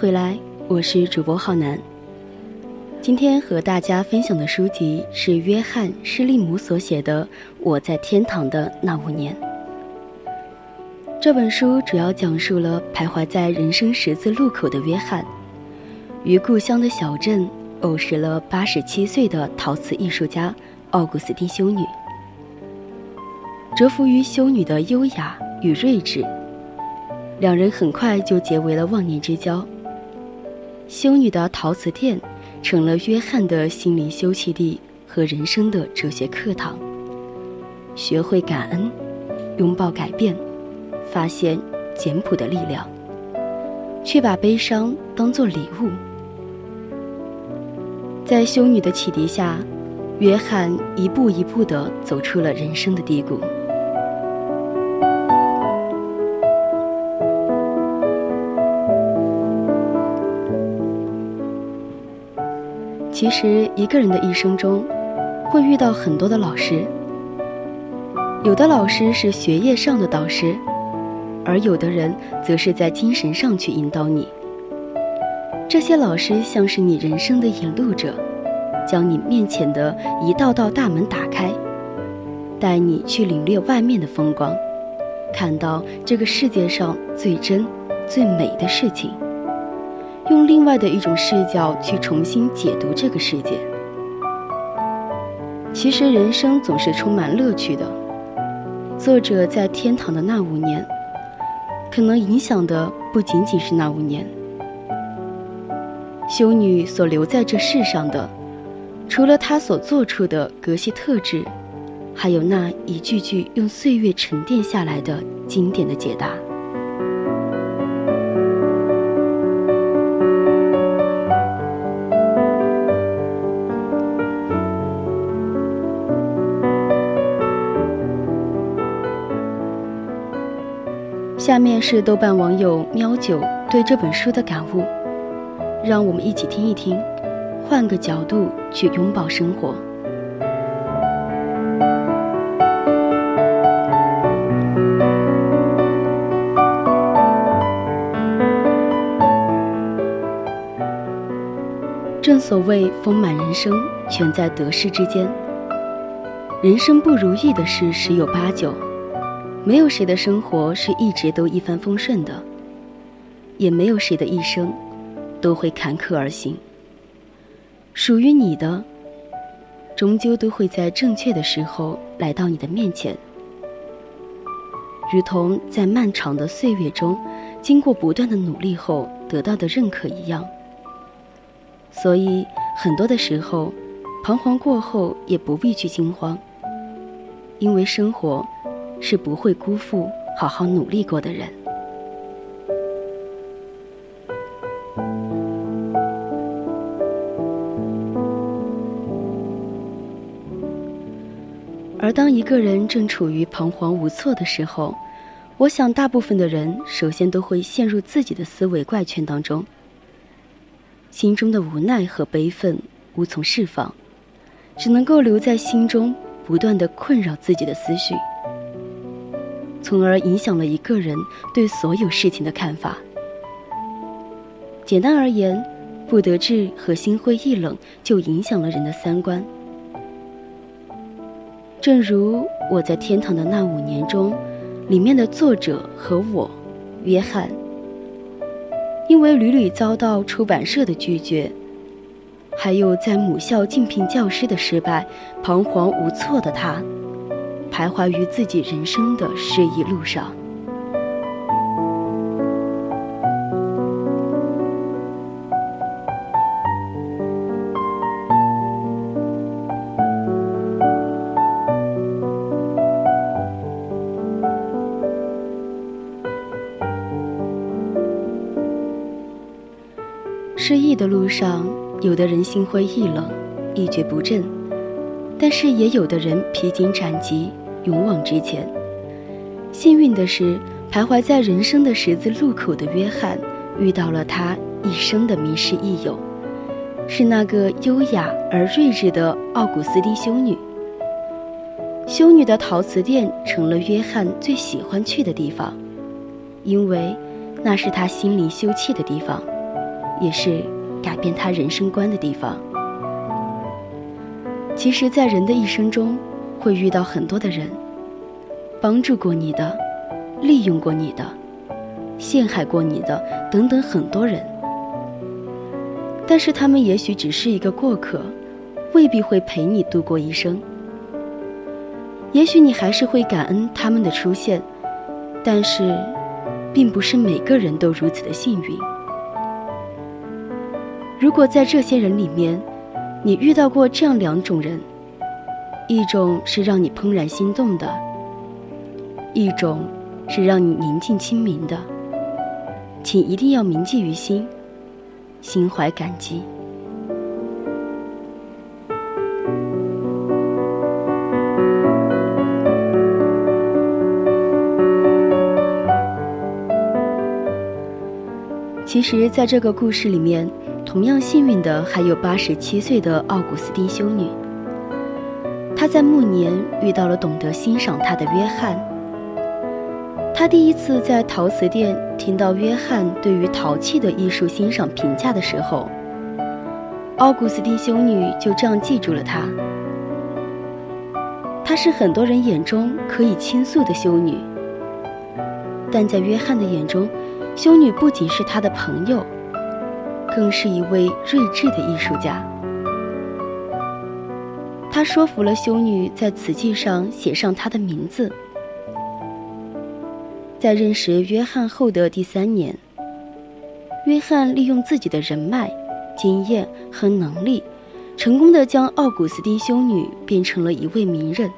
回来，我是主播浩南。今天和大家分享的书籍是约翰·施利姆所写的《我在天堂的那五年》。这本书主要讲述了徘徊在人生十字路口的约翰，于故乡的小镇偶识了八十七岁的陶瓷艺术家奥古斯丁修女，折服于修女的优雅与睿智。两人很快就结为了忘年之交。修女的陶瓷店成了约翰的心灵休憩地和人生的哲学课堂。学会感恩，拥抱改变，发现简朴的力量，却把悲伤当作礼物。在修女的启迪下，约翰一步一步地走出了人生的低谷。其实，一个人的一生中，会遇到很多的老师。有的老师是学业上的导师，而有的人则是在精神上去引导你。这些老师像是你人生的引路者，将你面前的一道道大门打开，带你去领略外面的风光，看到这个世界上最真、最美的事情。用另外的一种视角去重新解读这个世界。其实人生总是充满乐趣的。作者在天堂的那五年，可能影响的不仅仅是那五年。修女所留在这世上的，除了她所做出的格西特质，还有那一句句用岁月沉淀下来的经典的解答。下面是豆瓣网友喵九对这本书的感悟，让我们一起听一听，换个角度去拥抱生活。正所谓丰满人生全在得失之间，人生不如意的事十有八九。没有谁的生活是一直都一帆风顺的，也没有谁的一生都会坎坷而行。属于你的，终究都会在正确的时候来到你的面前，如同在漫长的岁月中，经过不断的努力后得到的认可一样。所以，很多的时候，彷徨过后也不必去惊慌，因为生活。是不会辜负好好努力过的人。而当一个人正处于彷徨无措的时候，我想大部分的人首先都会陷入自己的思维怪圈当中，心中的无奈和悲愤无从释放，只能够留在心中，不断的困扰自己的思绪。从而影响了一个人对所有事情的看法。简单而言，不得志和心灰意冷就影响了人的三观。正如我在天堂的那五年中，里面的作者和我，约翰，因为屡屡遭到出版社的拒绝，还有在母校竞聘教师的失败，彷徨无措的他。徘徊于自己人生的失意路上。失意的路上有的人心灰意冷一蹶不振但是也有的人披荆斩棘。勇往直前。幸运的是，徘徊在人生的十字路口的约翰，遇到了他一生的迷失益友，是那个优雅而睿智的奥古斯丁修女。修女的陶瓷店成了约翰最喜欢去的地方，因为那是他心灵休憩的地方，也是改变他人生观的地方。其实，在人的一生中，会遇到很多的人，帮助过你的，利用过你的，陷害过你的，等等很多人。但是他们也许只是一个过客，未必会陪你度过一生。也许你还是会感恩他们的出现，但是，并不是每个人都如此的幸运。如果在这些人里面，你遇到过这样两种人，一种是让你怦然心动的，一种是让你宁静清明的，请一定要铭记于心，心怀感激。其实，在这个故事里面，同样幸运的还有八十七岁的奥古斯丁修女。他在暮年遇到了懂得欣赏他的约翰。他第一次在陶瓷店听到约翰对于陶器的艺术欣赏评价的时候，奥古斯丁修女就这样记住了他。她是很多人眼中可以倾诉的修女，但在约翰的眼中。修女不仅是他的朋友，更是一位睿智的艺术家。他说服了修女在瓷器上写上他的名字。在认识约翰后的第三年，约翰利用自己的人脉、经验和能力，成功的将奥古斯丁修女变成了一位名人。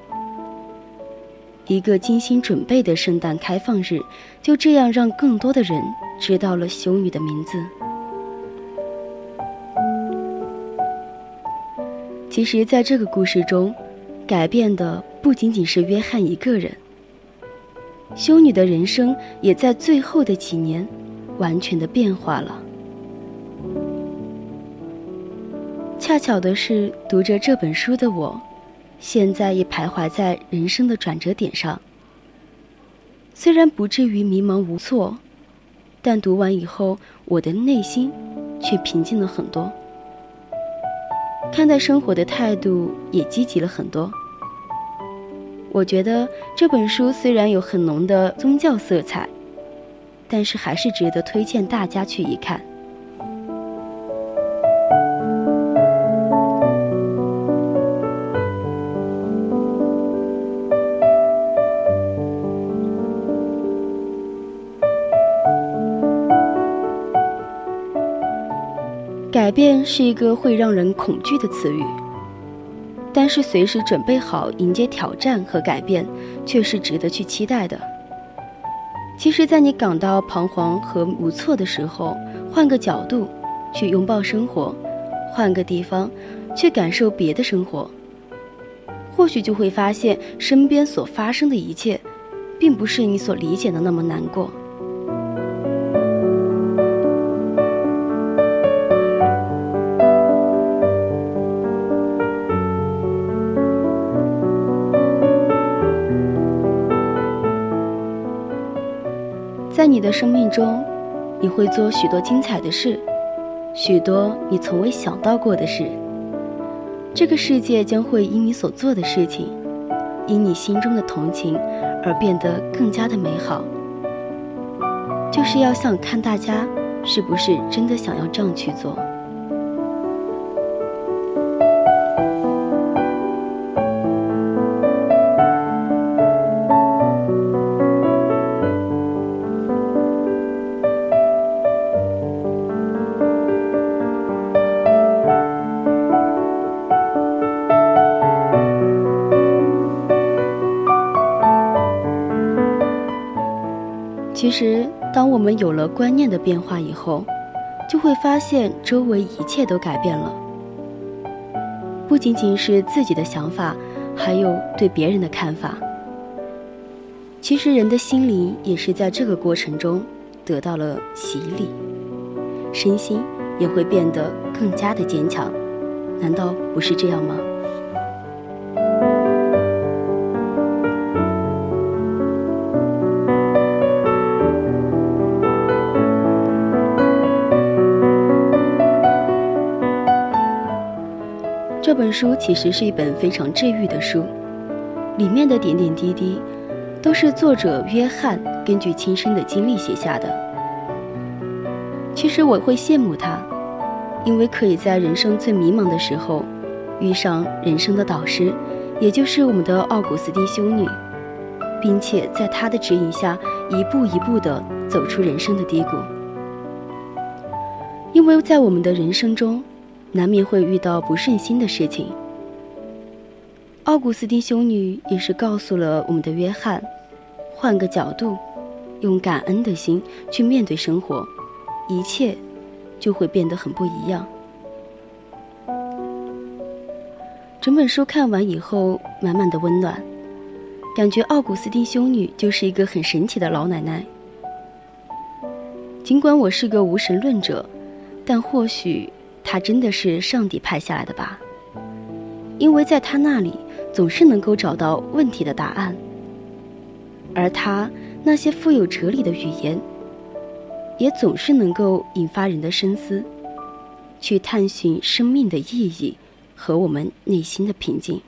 一个精心准备的圣诞开放日，就这样让更多的人知道了修女的名字。其实，在这个故事中，改变的不仅仅是约翰一个人，修女的人生也在最后的几年完全的变化了。恰巧的是，读着这本书的我。现在也徘徊在人生的转折点上，虽然不至于迷茫无措，但读完以后，我的内心却平静了很多，看待生活的态度也积极了很多。我觉得这本书虽然有很浓的宗教色彩，但是还是值得推荐大家去一看。改变是一个会让人恐惧的词语，但是随时准备好迎接挑战和改变，却是值得去期待的。其实，在你感到彷徨和无措的时候，换个角度去拥抱生活，换个地方去感受别的生活，或许就会发现身边所发生的一切，并不是你所理解的那么难过。在你的生命中，你会做许多精彩的事，许多你从未想到过的事。这个世界将会因你所做的事情，因你心中的同情而变得更加的美好。就是要想看大家是不是真的想要这样去做。其实，当我们有了观念的变化以后，就会发现周围一切都改变了，不仅仅是自己的想法，还有对别人的看法。其实人的心灵也是在这个过程中得到了洗礼，身心也会变得更加的坚强，难道不是这样吗？这本书其实是一本非常治愈的书，里面的点点滴滴，都是作者约翰根据亲身的经历写下的。其实我会羡慕他，因为可以在人生最迷茫的时候，遇上人生的导师，也就是我们的奥古斯丁修女，并且在他的指引下，一步一步地走出人生的低谷。因为在我们的人生中，难免会遇到不顺心的事情。奥古斯丁修女也是告诉了我们的约翰，换个角度，用感恩的心去面对生活，一切就会变得很不一样。整本书看完以后，满满的温暖，感觉奥古斯丁修女就是一个很神奇的老奶奶。尽管我是个无神论者，但或许。他真的是上帝派下来的吧？因为在他那里总是能够找到问题的答案，而他那些富有哲理的语言，也总是能够引发人的深思，去探寻生命的意义和我们内心的平静。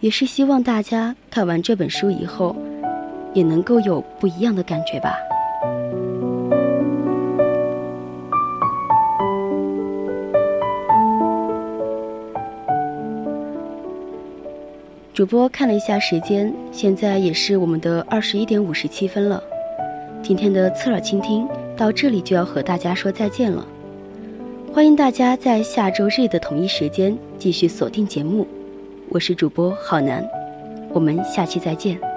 也是希望大家看完这本书以后，也能够有不一样的感觉吧。主播看了一下时间，现在也是我们的二十一点五十七分了。今天的侧耳倾听到这里就要和大家说再见了。欢迎大家在下周日的同一时间继续锁定节目，我是主播郝楠，我们下期再见。